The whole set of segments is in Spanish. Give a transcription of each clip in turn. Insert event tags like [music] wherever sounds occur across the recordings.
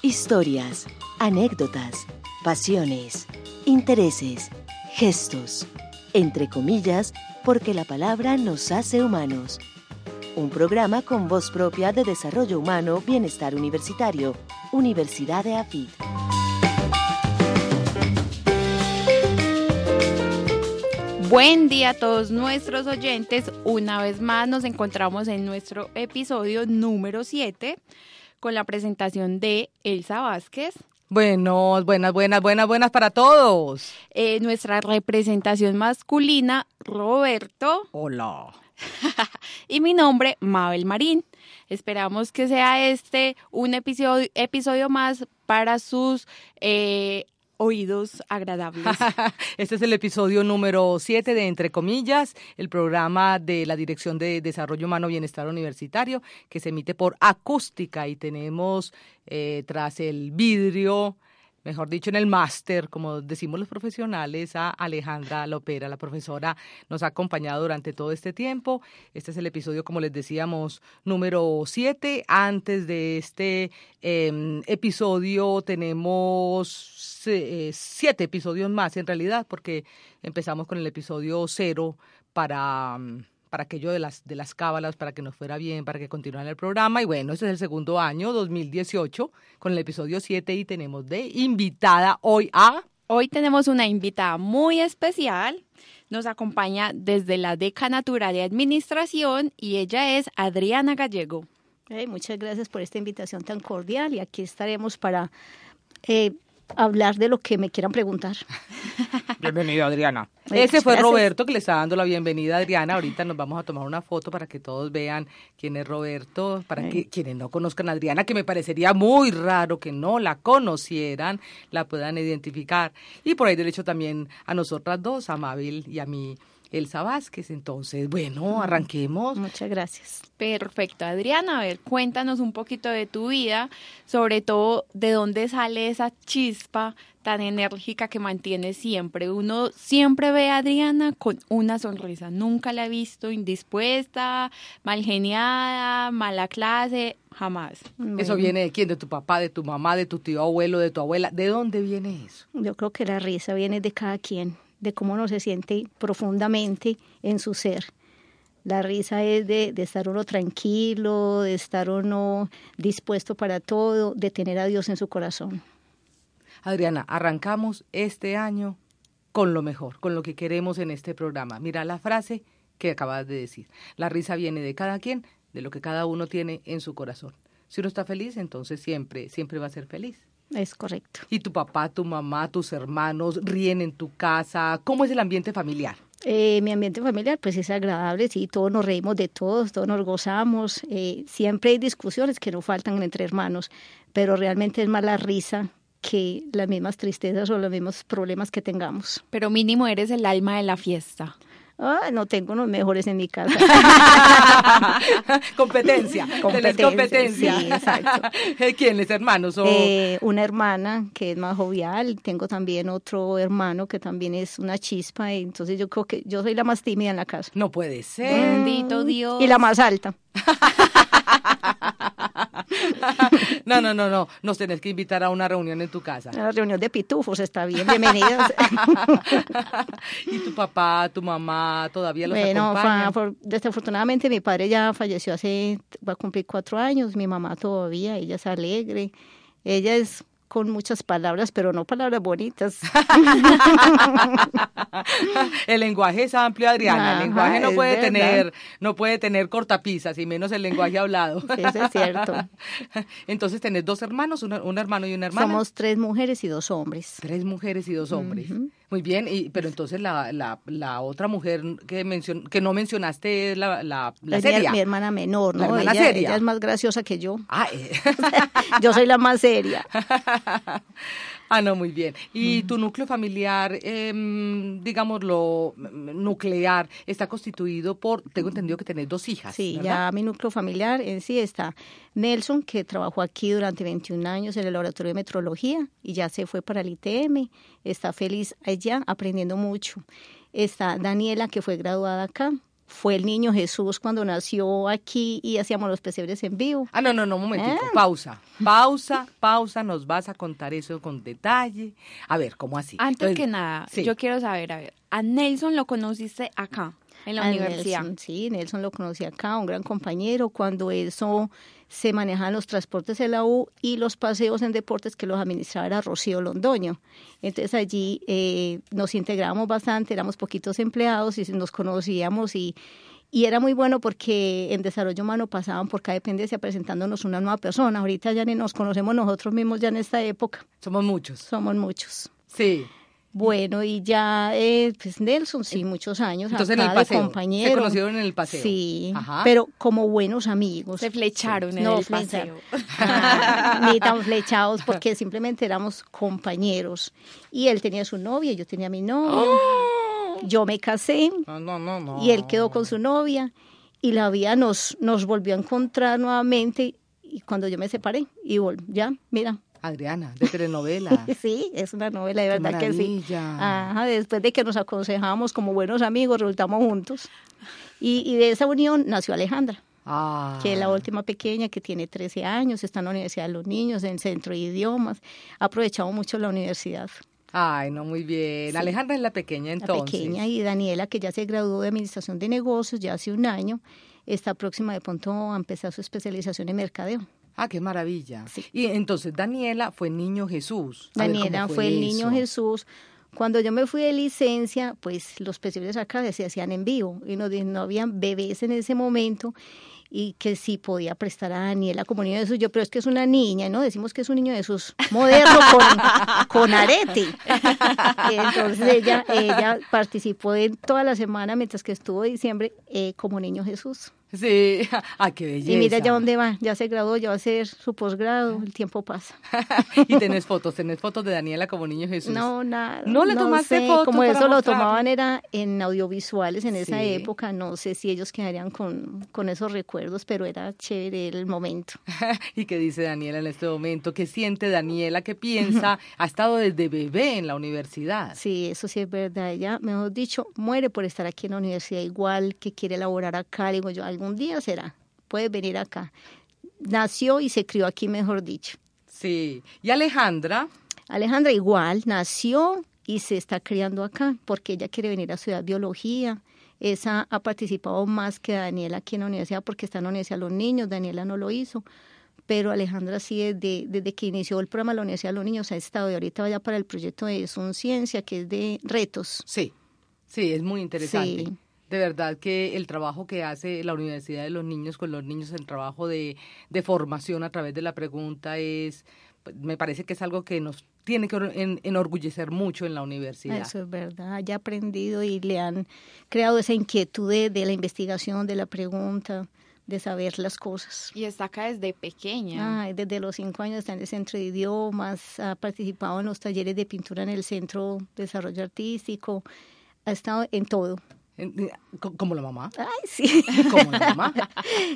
Historias, anécdotas, pasiones, intereses, gestos, entre comillas, porque la palabra nos hace humanos. Un programa con voz propia de desarrollo humano, bienestar universitario, Universidad de AFIT. Buen día a todos nuestros oyentes. Una vez más nos encontramos en nuestro episodio número 7 con la presentación de Elsa Vázquez. Buenos, buenas, buenas, buenas, buenas para todos. Eh, nuestra representación masculina, Roberto. Hola. [laughs] y mi nombre, Mabel Marín. Esperamos que sea este un episodio, episodio más para sus eh, oídos agradables. [laughs] este es el episodio número 7 de Entre Comillas, el programa de la Dirección de Desarrollo Humano Bienestar Universitario, que se emite por acústica y tenemos eh, tras el vidrio mejor dicho, en el máster, como decimos los profesionales, a Alejandra Lopera. La profesora nos ha acompañado durante todo este tiempo. Este es el episodio, como les decíamos, número 7. Antes de este em, episodio tenemos eh, siete episodios más, en realidad, porque empezamos con el episodio cero para... Mm, para aquello de las, de las cábalas, para que nos fuera bien, para que continuara el programa. Y bueno, este es el segundo año, 2018, con el episodio 7 y tenemos de invitada hoy a... Hoy tenemos una invitada muy especial. Nos acompaña desde la Decanatura de Administración y ella es Adriana Gallego. muchas gracias por esta invitación tan cordial y aquí estaremos para eh, hablar de lo que me quieran preguntar. [laughs] Bienvenida, Adriana. Ese fue Roberto que le está dando la bienvenida a Adriana. Ahorita nos vamos a tomar una foto para que todos vean quién es Roberto, para que quienes no conozcan a Adriana, que me parecería muy raro que no la conocieran, la puedan identificar. Y por ahí derecho también a nosotras dos, a Mabel y a mí. Elsa Vázquez. Entonces, bueno, arranquemos. Muchas gracias. Perfecto, Adriana. A ver, cuéntanos un poquito de tu vida, sobre todo de dónde sale esa chispa tan enérgica que mantiene siempre. Uno siempre ve a Adriana con una sonrisa. Nunca la he visto indispuesta, mal geniada, mala clase, jamás. ¿Eso viene de quién? ¿De tu papá, de tu mamá, de tu tío abuelo, de tu abuela? ¿De dónde viene eso? Yo creo que la risa viene de cada quien de cómo uno se siente profundamente en su ser. La risa es de, estar uno tranquilo, de estar uno dispuesto para todo, de tener a Dios en su corazón. Adriana, arrancamos este año con lo mejor, con lo que queremos en este programa. Mira la frase que acabas de decir. La risa viene de cada quien, de lo que cada uno tiene en su corazón. Si uno está feliz, entonces siempre, siempre va a ser feliz. Es correcto. ¿Y tu papá, tu mamá, tus hermanos ríen en tu casa? ¿Cómo es el ambiente familiar? Eh, mi ambiente familiar pues es agradable, sí, todos nos reímos de todos, todos nos gozamos, eh, siempre hay discusiones que no faltan entre hermanos, pero realmente es más la risa que las mismas tristezas o los mismos problemas que tengamos. Pero mínimo eres el alma de la fiesta. Ah, no tengo unos mejores en mi casa. [laughs] competencia. Competencia. competencia. Sí, exacto. [laughs] ¿Quiénes, hermanos? Eh, una hermana que es más jovial. Tengo también otro hermano que también es una chispa. Y entonces yo creo que yo soy la más tímida en la casa. No puede ser. Bendito Dios. Y la más alta. [laughs] [laughs] no, no, no, no. Nos tenés que invitar a una reunión en tu casa. Una reunión de pitufos, está bien. Bienvenidos. [laughs] ¿Y tu papá, tu mamá todavía los bueno, desafortunadamente mi padre ya falleció hace, va a cumplir cuatro años. Mi mamá todavía, ella es alegre. Ella es con muchas palabras, pero no palabras bonitas. [laughs] el lenguaje es amplio, Adriana. el lenguaje no puede tener, no puede tener cortapisas y menos el lenguaje hablado. Eso es cierto. [laughs] Entonces tenés dos hermanos, un hermano y una hermana. Somos tres mujeres y dos hombres. Tres mujeres y dos hombres. Muy bien, y, pero entonces la, la, la otra mujer que mencion, que no mencionaste es la, la, la seria. Mi, hermana menor, ¿no? La hermana ella, seria. ella es más graciosa que yo. Ah, eh. [laughs] yo soy la más seria. [laughs] Ah, no, muy bien. ¿Y tu núcleo familiar, eh, lo nuclear, está constituido por, tengo entendido que tenés dos hijas? Sí, ya mi núcleo familiar en sí está Nelson, que trabajó aquí durante 21 años en el laboratorio de metrología y ya se fue para el ITM, está feliz allá aprendiendo mucho. Está Daniela, que fue graduada acá, fue el niño Jesús cuando nació aquí y hacíamos los pesebres en vivo. Ah, no, no, no, un momentito, ¿Eh? pausa, pausa, pausa, nos vas a contar eso con detalle. A ver, ¿cómo así? Antes Entonces, que nada, sí. yo quiero saber, a ver, a Nelson lo conociste acá, en la A universidad. Nelson, sí, Nelson lo conocí acá, un gran compañero, cuando eso se manejaban los transportes de la U y los paseos en deportes que los administraba era Rocío Londoño. Entonces allí eh, nos integramos bastante, éramos poquitos empleados y nos conocíamos y, y era muy bueno porque en desarrollo humano pasaban por cada dependencia presentándonos una nueva persona. Ahorita ya ni nos conocemos nosotros mismos ya en esta época, Somos muchos. somos muchos. Sí. Bueno, y ya, eh, pues Nelson, sí, muchos años Entonces en acá el paseo. de compañero. Se conocieron en el paseo. Sí, Ajá. pero como buenos amigos. Se flecharon en No, el paseo. Ah, [laughs] ni tan flechados [laughs] porque simplemente éramos compañeros. Y él tenía su novia, yo tenía mi novio. Yo me casé No, no, no, no. y él quedó con su novia y la vida nos, nos volvió a encontrar nuevamente y cuando yo me separé y ya, mira. Adriana, de telenovela. [laughs] Sí, es una novela de Qué verdad que sí. Ajá, después de que nos aconsejamos como buenos amigos, resultamos juntos. Y, y de esa unión nació Alejandra, Ah. que es la última pequeña, que tiene 13 años, está en la Universidad de los Niños, en Centro de Idiomas. Ha aprovechado mucho la universidad. Ay, no, muy bien. Alejandra es la pequeña entonces. La pequeña y Daniela, que ya se graduó de Administración de Negocios ya hace un año, está próxima de pronto a empezar su especialización en mercadeo. Ah, qué maravilla. Sí. Y entonces Daniela fue niño Jesús. A ver, ¿cómo Daniela fue el niño? Jesús. Cuando yo me fui de licencia, pues los pesebres acá se hacían en vivo y no, no habían bebés en ese momento y que sí podía prestar a Daniela como niño de Jesús. Yo, pero es que es una niña, ¿no? Decimos que es un niño de Jesús moderno con, [laughs] con arete. Entonces ella, ella participó en toda la semana mientras que estuvo diciembre eh, como niño Jesús. Sí, [laughs] ah, qué belleza. Y mira ya dónde va, ya se graduó, ya va a hacer su posgrado, el tiempo pasa. [laughs] y tenés [laughs] fotos, tenés fotos de Daniela como niño Jesús. No, nada. ¿No le tomaste sé, fotos Como eso lo mostrarle? tomaban era en audiovisuales en esa Sí. época, no sé si ellos quedarían con, con esos recuerdos, pero era chévere el momento. ¿Y qué dice Daniela en este momento? ¿Qué siente Daniela? ¿Qué piensa? Ha estado desde bebé en la universidad. Sí, eso sí es verdad. Ella, mejor dicho, muere por estar aquí en la universidad igual, que quiere laborar acá. Digo yo, algún día será, puede venir acá. Nació y se crió aquí, mejor dicho. Sí. ¿Y Alejandra? Alejandra igual nació y se está criando acá porque ella quiere venir a estudiar biología. Esa ha participado más que Daniela aquí en la universidad porque está en la universidad los niños, Daniela no lo hizo, pero Alejandra sí desde, desde que inició el programa de la Universidad de los Niños ha estado y ahorita vaya para el proyecto de Sun Ciencia que es de retos. Sí. Sí, es muy interesante. Sí. De verdad que el trabajo que hace la Universidad de los Niños con los niños, el trabajo de, de formación a través de la pregunta es, pues, me parece que es algo que nos tiene que or- en- enorgullecer mucho en la universidad. Eso es verdad, ya ha aprendido y le han creado esa inquietud de, de la investigación, de la pregunta, de saber las cosas. Y está acá desde pequeña. Ay, desde los cinco años está en el centro de idiomas, ha participado en los talleres de pintura en el centro de desarrollo artístico, ha estado en todo. Como la mamá. Ay, sí, [laughs] Como la mamá.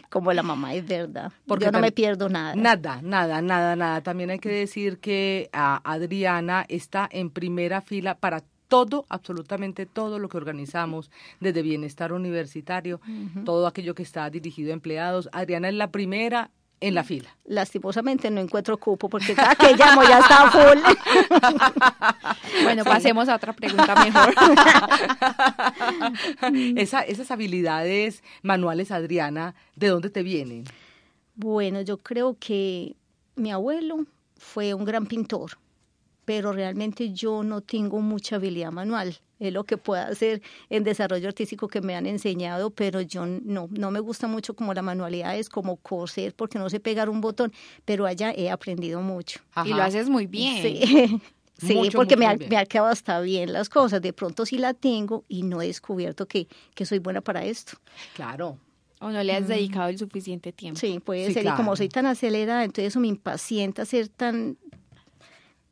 como la mamá, es verdad. Porque Yo no me pierdo nada. Nada, nada, nada, nada. También hay que decir que a Adriana está en primera fila para todo, absolutamente todo lo que organizamos, desde bienestar universitario, todo aquello que está dirigido a empleados. Adriana es la primera en la fila. Lastimosamente no encuentro cupo porque cada que llamo ya está full. [laughs] Bueno, pasemos a otra pregunta mejor. [laughs] Esa, esas habilidades manuales, Adriana, ¿de dónde te vienen? Bueno, yo creo que mi abuelo fue un gran pintor, pero realmente yo no tengo mucha habilidad manual. Es lo que puedo hacer en desarrollo artístico que me han enseñado, pero yo no, no me gusta mucho como la manualidad, es como coser, porque no sé pegar un botón, pero allá he aprendido mucho. Y lo haces muy bien. Sí, [laughs] sí Mucho, porque mucho, me, ha, me quedado hasta bien las cosas. De pronto sí la tengo y no he descubierto que, que soy buena para esto. Claro. O no le has dedicado el suficiente tiempo. Sí, puede Sí, ser. Y como soy tan acelerada, entonces eso me impacienta ser tan,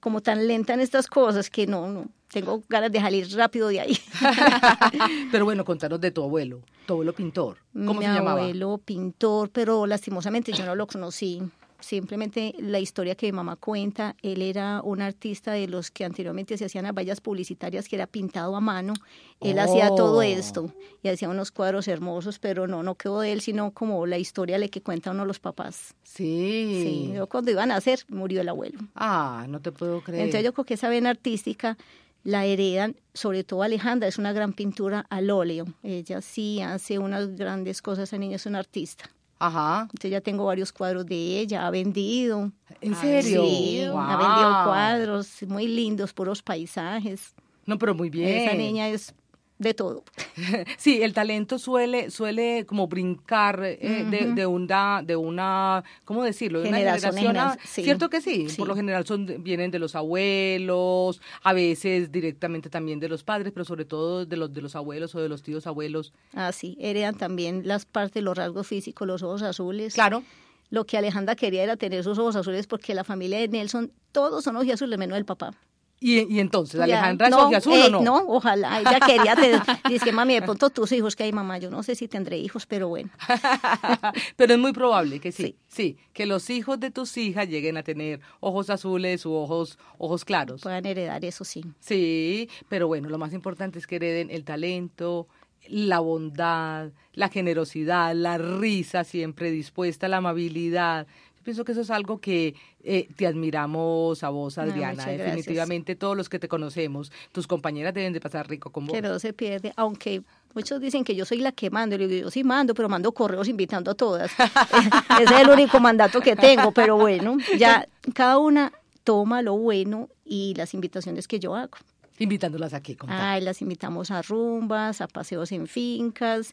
como tan lenta en estas cosas que no, no, tengo ganas de salir rápido de ahí. [laughs] Pero bueno, contanos de tu abuelo, tu abuelo pintor. ¿Cómo Mi se llamaba? abuelo pintor, pero lastimosamente yo no lo conocí. simplemente la historia que mi mamá cuenta, él era un artista de los que anteriormente se hacían las vallas publicitarias que era pintado a mano, él hacía todo Oh. esto y hacía unos cuadros hermosos, pero no, no quedó de él, sino como la historia le que cuenta uno los papás. Sí. Sí, yo cuando iban a hacer murió el abuelo. Ah, no te puedo creer. Entonces yo creo que esa vena artística la heredan, sobre todo Alejandra, es una gran pintura al óleo. Ella sí hace unas grandes cosas, esa niña es una artista. Ajá. Entonces ya tengo varios cuadros de ella, ha vendido. ¿En serio? Sí, ha Guau. vendido cuadros muy lindos, puros paisajes. No, pero muy bien. Esa niña es de todo. [laughs] Sí, el talento suele, suele como brincar eh, de, de una, de una, ¿cómo decirlo? De una Generación en generación a- sí. Cierto que sí, Sí. por lo general son, vienen de los abuelos, a veces directamente también de los padres, pero sobre todo de los, de los abuelos o de los tíos abuelos. Así, heredan también las partes, los rasgos físicos, los ojos azules. Claro. Lo que Alejandra quería era tener sus ojos azules porque la familia de Nelson, todos son ojiazules, menos el papá. Y, y entonces, ¿Alejandra es no, ojiazul eh, o no? No, ojalá. Ella quería tener. [laughs] Dice, mami, de pronto tus hijos, que hay mamá. Yo no sé si tendré hijos, pero bueno. [laughs] Pero es muy probable que sí, sí, Sí. que los hijos de tus hijas lleguen a tener ojos azules u ojos, ojos claros. Puedan heredar eso, sí. Sí, pero bueno, lo más importante es que hereden el talento, la bondad, la generosidad, la risa siempre dispuesta, la amabilidad. Pienso que eso es algo que eh, te admiramos a vos, Ah, Adriana. gracias. Definitivamente todos los que te conocemos, tus compañeras deben de pasar rico con vos. Que no se pierde. Aunque muchos dicen que yo soy la que mando. Yo yo sí mando, pero mando correos invitando a todas. [laughs] [laughs] Ese es el único mandato que tengo. Pero bueno, ya cada una toma lo bueno y las invitaciones que yo hago. Invitándolas aquí. Ay, las invitamos a rumbas, a paseos en fincas,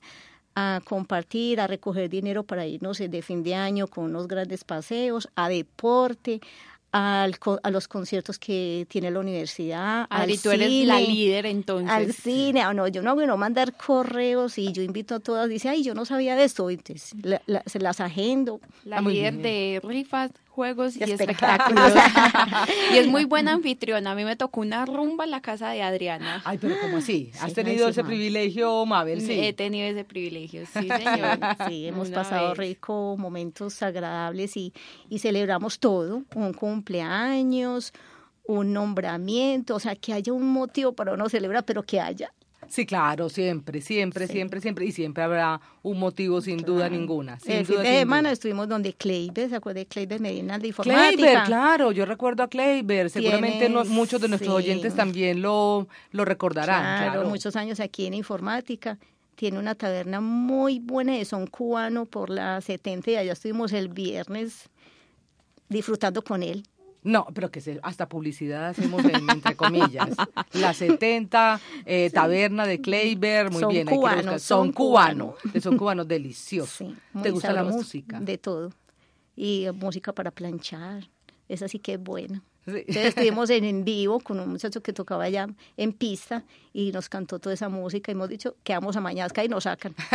a compartir, a recoger dinero para irnos de fin de año con unos grandes paseos, a deporte, al co- a los conciertos que tiene la universidad, Adri, al tú eres la cine, líder entonces. Al cine, ah, no, yo no hago no mandar correos y yo invito a todas, dice, ay, yo no sabía de esto, entonces la- la- se las agendo. La Ah, líder bien. de rifas, juegos y, Y espectáculos. espectáculos. [laughs] [laughs] y es muy buena anfitriona. A mí me tocó una rumba en la casa de Adriana. Ay, pero ¿cómo así? ¿Has Sí, tenido ese privilegio, Mabel? Sí. He tenido ese privilegio, sí, [laughs] señor. Sí, hemos Una pasado vez. rico, momentos agradables y, y celebramos todo, un cumpleaños, un nombramiento, o sea, que haya un motivo para uno celebrar, pero que haya. Sí, claro, siempre, siempre, Sí. siempre, siempre. Y siempre habrá un motivo sin duda ninguna. Sin El fin duda, de sin semana duda. estuvimos donde Kleiber, ¿se acuerda de Kleiber Medina de informática? Kleiber, claro, yo recuerdo a Kleiber. Seguramente no- muchos de nuestros sí. oyentes también lo, lo recordarán. Claro, Claro, muchos años aquí en informática. Tiene una taberna muy buena de son cubano por la 70 y allá estuvimos el viernes disfrutando con él. No, pero que se, hasta publicidad hacemos en, entre comillas. La 70, eh, taberna de Kleiber, muy Son bien. hay que son cubanos. de Son cubanos, delicioso. Sí, ¿Te gusta la música? De todo. Y eh, música para planchar. Esa sí que es buena. Sí. Entonces estuvimos en, en vivo con un muchacho que tocaba allá en pista y nos cantó toda esa música. Y hemos dicho, quedamos a mañana y nos sacan. [laughs]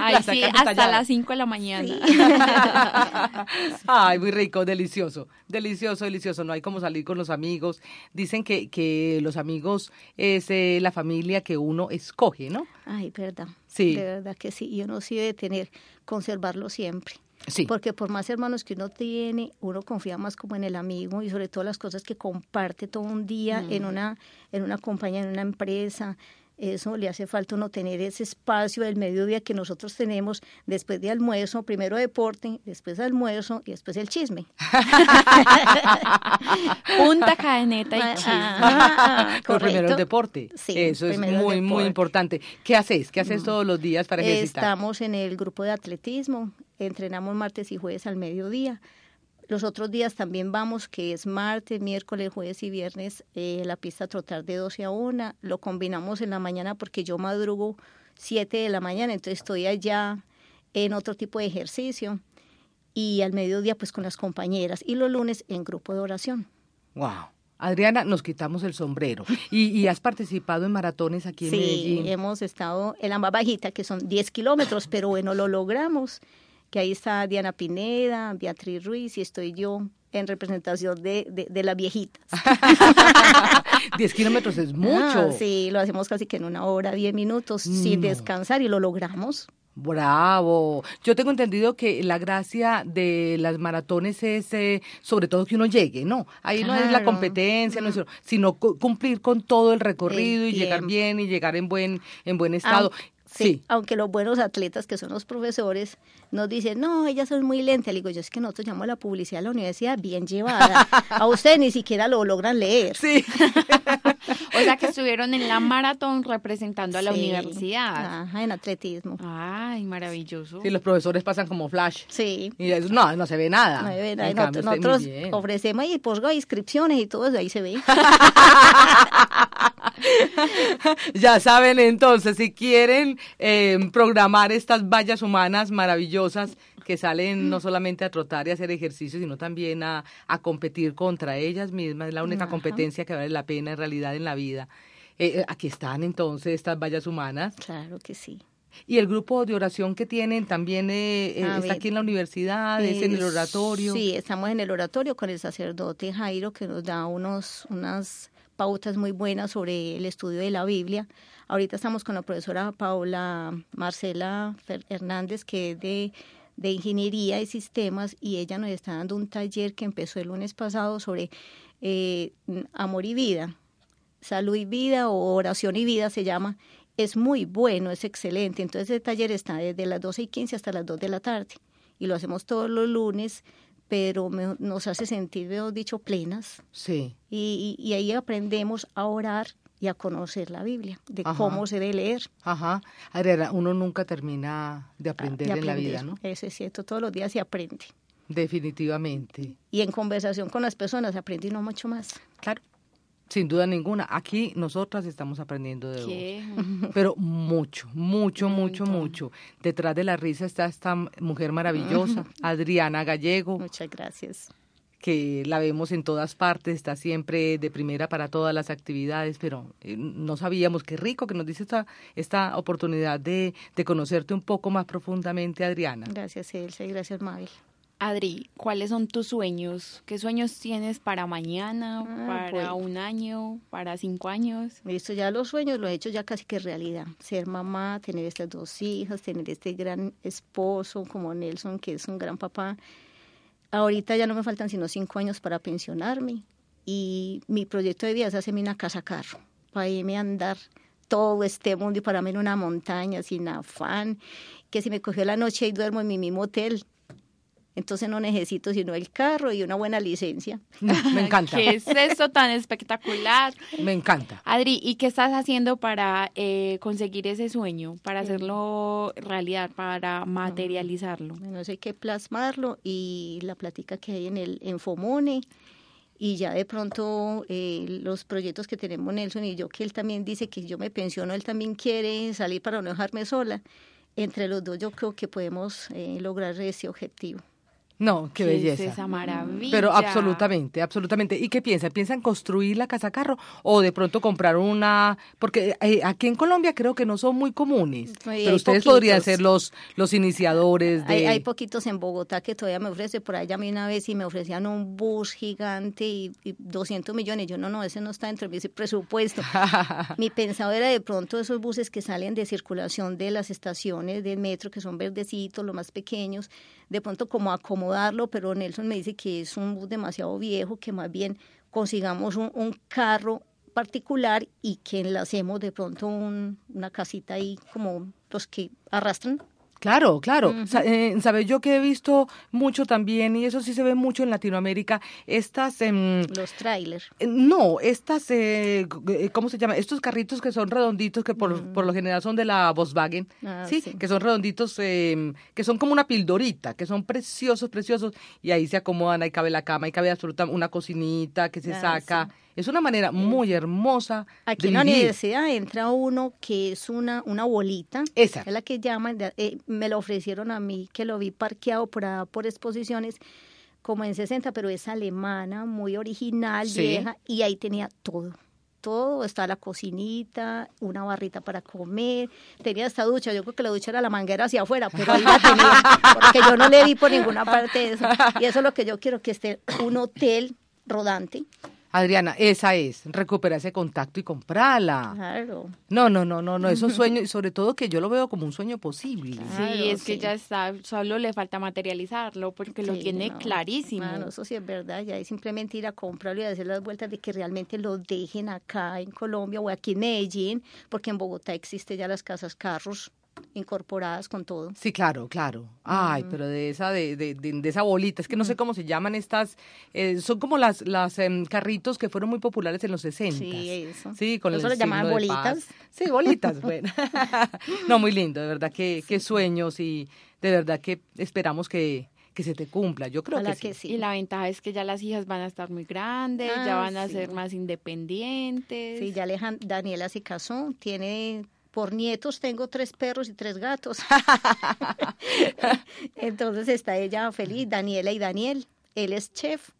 Ay, La sí, hasta las 5 de la mañana. [laughs] Ay, muy rico, delicioso, delicioso, delicioso. No hay como salir con los amigos. Dicen que, que los amigos es eh, la familia que uno escoge, ¿no? Ay, verdad. Sí. De verdad que sí. Y uno sí debe tener, conservarlo siempre. Sí. Porque por más hermanos que uno tiene, uno confía más como en el amigo y sobre todo las cosas que comparte todo un día en una en una compañía, en una empresa. Eso le hace falta uno tener ese espacio del mediodía que nosotros tenemos después de almuerzo, primero deporte, después almuerzo y después el chisme. [laughs] Punta cadeneta y chisme. Ah, [laughs] Pero primero el deporte. Sí, Eso es muy, muy importante. ¿Qué haces? ¿Qué haces todos los días para ejercitar? Estamos en el grupo de atletismo, entrenamos martes y jueves al mediodía. Los otros días también vamos, que es martes, miércoles, jueves y viernes, eh, la pista a trotar de 12 a 1. Lo combinamos en la mañana porque yo madrugo 7 de la mañana, entonces estoy allá en otro tipo de ejercicio. Y al mediodía, pues con las compañeras. Y los lunes en grupo de oración. Wow. Adriana, nos quitamos el sombrero. ¿Y, y has participado en maratones aquí en Sí, Medellín? hemos estado en la más bajita, que son 10 kilómetros, pero bueno, lo logramos. Que ahí está Diana Pineda, Beatriz Ruiz y estoy yo en representación de, de, de las viejitas. [laughs] 10 kilómetros es mucho. Ah, sí, lo hacemos casi que en una hora, 10 minutos, sin No. descansar y lo logramos. Bravo. Yo tengo entendido que la gracia de las maratones es eh, sobre todo que uno llegue, ¿no? Ahí no es la competencia, no es- Mm. sino cu- cumplir con todo el recorrido El y llegar bien y llegar en buen en buen estado. Sí. sí, aunque los buenos atletas, que son los profesores, nos dicen, no, ellas son muy lentas. Le digo, yo es que nosotros llamamos la publicidad de la universidad bien llevada. A ustedes ni siquiera lo logran leer. Sí. [laughs] O sea que estuvieron en la maratón representando a la Sí. universidad. Ajá, en atletismo. Ay, maravilloso. Sí, los profesores pasan como flash. Sí. Y eso, no, no se ve nada. No, En y cambio, nosotros, nosotros ofrecemos y posga inscripciones y todo eso, ahí se ve. [laughs] [laughs] Ya saben entonces, si quieren eh, programar estas vallas humanas maravillosas que salen no solamente a trotar y a hacer ejercicio, sino también a, a competir contra ellas mismas, es la única Ajá. competencia que vale la pena en realidad en la vida. Eh, eh, aquí están entonces estas vallas humanas. Claro que sí. Y el grupo de oración que tienen también eh, eh, está ver. aquí en la universidad, es en el oratorio. Sí, estamos en el oratorio con el sacerdote Jairo que nos da unos, unas pautas muy buenas sobre el estudio de la Biblia. Ahorita estamos con la profesora Paula Marcela Hernández, que es de, de Ingeniería y Sistemas, y ella nos está dando un taller que empezó el lunes pasado sobre eh, amor y vida, salud y vida o oración y vida se llama. Es muy bueno, es excelente. Entonces el taller está desde las 12 y 15 hasta las 2 de la tarde y lo hacemos todos los lunes, pero me- nos hace sentir, mejor dicho, plenas Sí. y, y- y ahí aprendemos a orar y a conocer la Biblia, de Ajá. cómo se debe leer. Ajá. Adriana, uno nunca termina de aprender de en la vida, ¿no? Eso es cierto, todos los días se aprende. Definitivamente. Y en conversación con las personas se aprende y no mucho más. Claro. Sin duda ninguna. Aquí nosotras estamos aprendiendo de vos. [laughs] Pero mucho, mucho, mucho, mucho. Detrás de la risa está esta mujer maravillosa, [laughs] Adriana Gallego, Muchas gracias. que la vemos en todas partes, está siempre de primera para todas las actividades, pero eh, no sabíamos qué rico que nos dice esta, esta oportunidad de, de conocerte un poco más profundamente, Adriana. Gracias, Elsa, y gracias, Mabel. Adri, ¿cuáles son tus sueños? ¿Qué sueños tienes para mañana, Ah, para pues. un año, para cinco años? Listo, ya los sueños los he hecho ya casi que realidad. Ser mamá, tener estas dos hijas, tener este gran esposo como Nelson, que es un gran papá. Ahorita ya no me faltan sino cinco años para pensionarme. Y mi proyecto de vida es hacerme una casa carro, para irme a andar todo este mundo y pararme en una montaña sin afán, que si me cogió la noche y duermo en mi mismo hotel. Entonces no necesito sino el carro y una buena licencia. [laughs] Me encanta, ¿Qué es esto tan espectacular? [laughs] me encanta. Adri, ¿y qué estás haciendo para eh, conseguir ese sueño, para hacerlo realidad, para materializarlo? Bueno, hay que plasmarlo y la plática que hay en el en Fomone y ya de pronto eh, los proyectos que tenemos Nelson y yo, que él también dice que yo me pensiono, él también quiere salir para no dejarme sola. Entre los dos yo creo que podemos eh, lograr ese objetivo. No, qué, ¿Qué belleza. Es esa maravilla. Pero absolutamente, absolutamente. ¿Y qué piensan? ¿Piensan construir la casa carro o de pronto comprar una? Porque eh, aquí en Colombia creo que no son muy comunes. Pero hay ustedes podrían ser los, los iniciadores de... Hay, hay poquitos en Bogotá que todavía me ofrecen, por allá a mí una vez y me ofrecían un bus gigante y, y 200 millones. Yo no, no, ese no está dentro de mi presupuesto. [laughs] Mi pensado era de pronto esos buses que salen de circulación de las estaciones del metro, que son verdecitos, los más pequeños, de pronto como acomodarlo, pero Nelson me dice que es un bus demasiado viejo, que más bien consigamos un, un carro particular y que enlacemos de pronto un- una casita ahí como los que arrastran. Claro, claro. Eh, Sabes, yo que he visto mucho también, y eso sí se ve mucho en Latinoamérica, estas... em, Los trailers. Eh, No, estas, eh, g- ¿cómo se llama? Estos carritos que son redonditos, que por, por lo general son de la Volkswagen, Ah, ¿sí? sí. Que son redonditos, eh, que son como una pildorita, que son preciosos, preciosos, y ahí se acomodan, ahí cabe la cama, ahí cabe absolutamente una cocinita que se Ah, saca. Es una manera muy hermosa Aquí de en la vivir. universidad entra uno que es una, una bolita. Esa. Es la que llaman, eh, me lo ofrecieron a mí, que lo vi parqueado por, por exposiciones como en 60, pero es alemana, muy original, Sí. vieja, y ahí tenía todo. Todo, está la cocinita, una barrita para comer, tenía esta ducha, yo creo que la ducha era la manguera hacia afuera, pero ahí la tenía, [laughs] porque yo no le vi por ninguna parte de eso. Y eso es lo que yo quiero, que esté un hotel rodante, Adriana, esa es, recupera ese contacto y comprarla. Claro. No, no, no, no, no, es un [laughs] sueño y sobre todo que yo lo veo como un sueño posible. Claro, sí, es que ya está, solo le falta materializarlo porque lo tiene no. clarísimo. Ah, no, eso sí es verdad, ya es simplemente ir a comprarlo y hacer las vueltas de que realmente lo dejen acá en Colombia o aquí en Medellín, porque en Bogotá existe ya las casas carros incorporadas con todo. Sí, claro, claro. Ay, pero de esa, de, de, de, de esa bolita, es que no sé cómo se llaman estas, eh, son como las, las em, carritos que fueron muy populares en los 60. Sí, eso. Sí, con Eso el lo llamaban bolitas. paz. Sí, bolitas, [laughs] bueno. [laughs] no, muy lindo, de verdad, que, qué sueños y de verdad que esperamos que, que se te cumpla. Yo creo que sí. Y la ventaja es que ya las hijas van a estar muy grandes, Ah, ya van a ser más independientes. Sí, ya Alejan- Daniela se casó, tiene por nietos tengo tres perros y tres gatos. [laughs] Entonces está ella feliz, Daniela y Daniel. Él es chef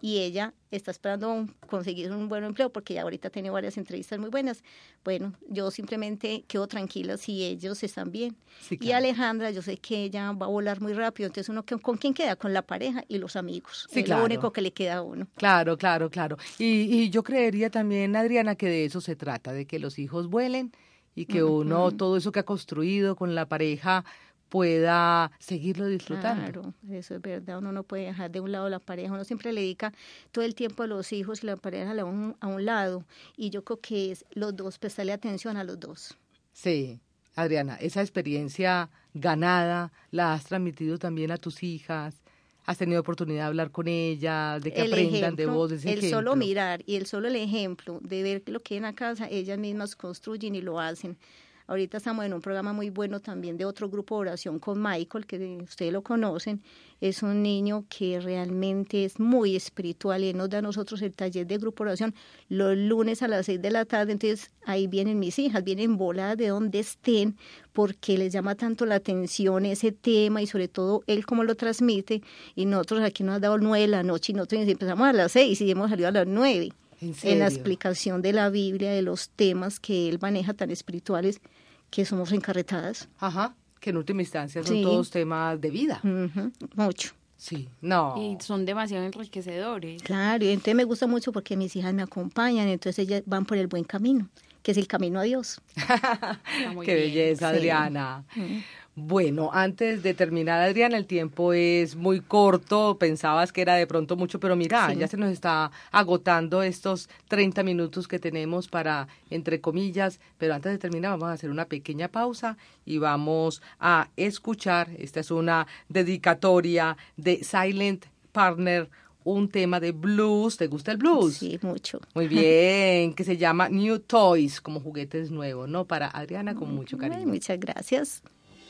y ella está esperando conseguir un buen empleo porque ya ahorita tiene varias entrevistas muy buenas. Bueno, yo simplemente quedo tranquila si ellos están bien. Sí, Y. Alejandra, yo sé que ella va a volar muy rápido, entonces uno ¿con- con quién queda? Con la pareja y los amigos. Sí, es claro. lo único que le queda a uno. Claro, claro, claro. Y, y yo creería también, Adriana, que de eso se trata, de que los hijos vuelen y que uno, todo eso que ha construido con la pareja, pueda seguirlo disfrutando. Claro, eso es verdad. Uno no puede dejar de un lado la pareja. Uno siempre le dedica todo el tiempo a los hijos y la pareja a un, a un lado. Y yo creo que es los dos, prestarle atención a los dos. Sí, Adriana, esa experiencia ganada la has transmitido también a tus hijas. Has tenido oportunidad de hablar con ellas, de que el aprendan de vos, de ese el solo mirar y el solo el ejemplo de ver lo que en la casa, ellas mismas construyen y lo hacen. Ahorita estamos en un programa muy bueno también de otro grupo de oración con Michael, que ustedes lo conocen. Es un niño que realmente es muy espiritual y él nos da a nosotros el taller de grupo de oración los lunes a las seis de la tarde. Entonces ahí vienen mis hijas, vienen voladas de donde estén, porque les llama tanto la atención ese tema y sobre todo él cómo lo transmite. Y nosotros aquí nos ha dado nueve de la noche y nosotros empezamos a las seis y hemos salido a las nueve ¿En en la explicación de la Biblia, de los temas que él maneja tan espirituales que somos encarretadas. Ajá, que en última instancia son Sí. todos temas de vida. Mucho. Sí, no. Y son demasiado enriquecedores. Claro, y entonces me gusta mucho porque mis hijas me acompañan, entonces ellas van por el buen camino, que es el camino a Dios. [laughs] [laughs] Qué bien. belleza, Sí. Bueno, antes de terminar, Adriana, el tiempo es muy corto. Pensabas que era de pronto mucho, pero mira, Sí. ya se nos está agotando estos 30 minutos que tenemos para, entre comillas, pero antes de terminar vamos a hacer una pequeña pausa y vamos a escuchar, esta es una dedicatoria de Silent Partner, un tema de blues. ¿Te gusta el blues? Sí, mucho. Muy bien, que se llama New Toys, como juguetes nuevos, ¿no? Para Adriana, con mucho Ay, cariño. muchas gracias.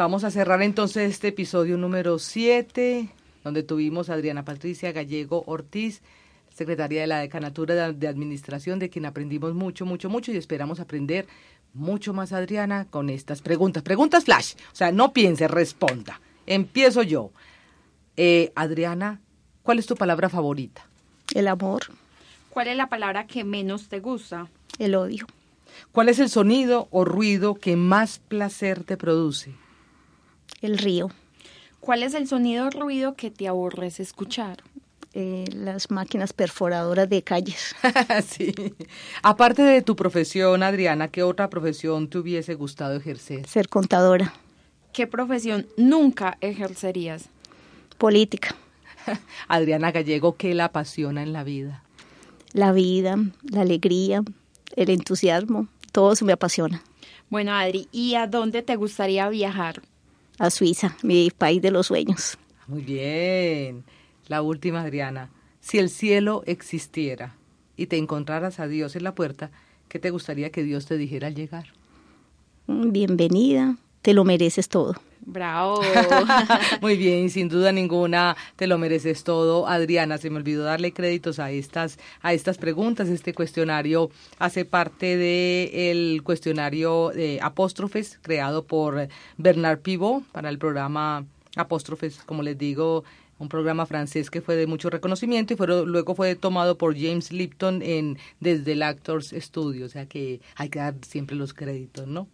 Vamos a cerrar entonces este episodio número 7, donde tuvimos a Adriana Patricia Gallego Ortiz, secretaria de la Decanatura de Administración, de quien aprendimos mucho, mucho, mucho y esperamos aprender mucho más, Adriana, con estas preguntas. Preguntas flash, o sea, no piense, responda. Empiezo yo. Eh, Adriana, ¿cuál es tu palabra favorita? El amor. ¿Cuál es la palabra que menos te gusta? El odio. ¿Cuál es el sonido o ruido que más placer te produce? El río. ¿Cuál es el sonido o ruido que te aborrece escuchar? Eh, las máquinas perforadoras de calles. [laughs] sí. Aparte de tu profesión, Adriana, ¿qué otra profesión te hubiese gustado ejercer? Ser contadora. ¿Qué profesión nunca ejercerías? Política. [laughs] Adriana Gallego, ¿qué la apasiona en la vida? La vida, la alegría, el entusiasmo, todo eso me apasiona. Bueno, Adri, ¿y a dónde te gustaría viajar? A Suiza, mi país de los sueños. Muy bien. La última, Adriana. Si el cielo existiera y te encontraras a Dios en la puerta, ¿qué te gustaría que Dios te dijera al llegar? Bienvenida, te lo mereces todo. Bravo. [laughs] Muy bien, sin duda ninguna, te lo mereces todo. Adriana, se me olvidó darle créditos a estas, a estas preguntas. Este cuestionario hace parte del cuestionario de apóstrofes creado por Bernard Pivot para el programa Apóstrofes, como les digo, un programa francés que fue de mucho reconocimiento y luego fue tomado por James Lipton en desde el Actors Studio, o sea que hay que dar siempre los créditos, ¿no?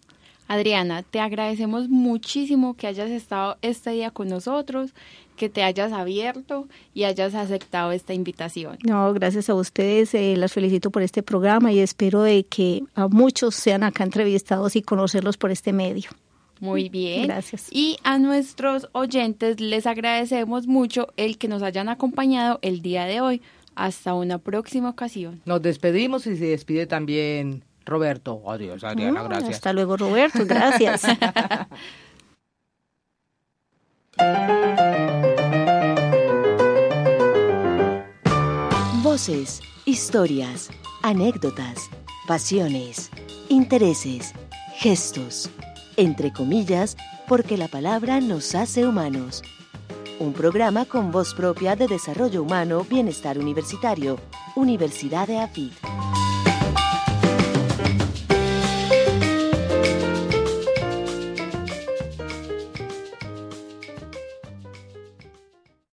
Adriana, te agradecemos muchísimo que hayas estado este día con nosotros, que te hayas abierto y hayas aceptado esta invitación. No, gracias a ustedes, eh, las felicito por este programa y espero de que a muchos sean acá entrevistados y conocerlos por este medio. Muy bien. Gracias. Y a nuestros oyentes les agradecemos mucho el que nos hayan acompañado el día de hoy. Hasta una próxima ocasión. Nos despedimos y se despide también Roberto. Adiós, Adriana, gracias. Hasta luego, Roberto, gracias. Voces, historias, anécdotas, pasiones, intereses, gestos, entre comillas, porque la palabra nos hace humanos. Un programa con voz propia de desarrollo humano, bienestar universitario, Universidad de AFIT.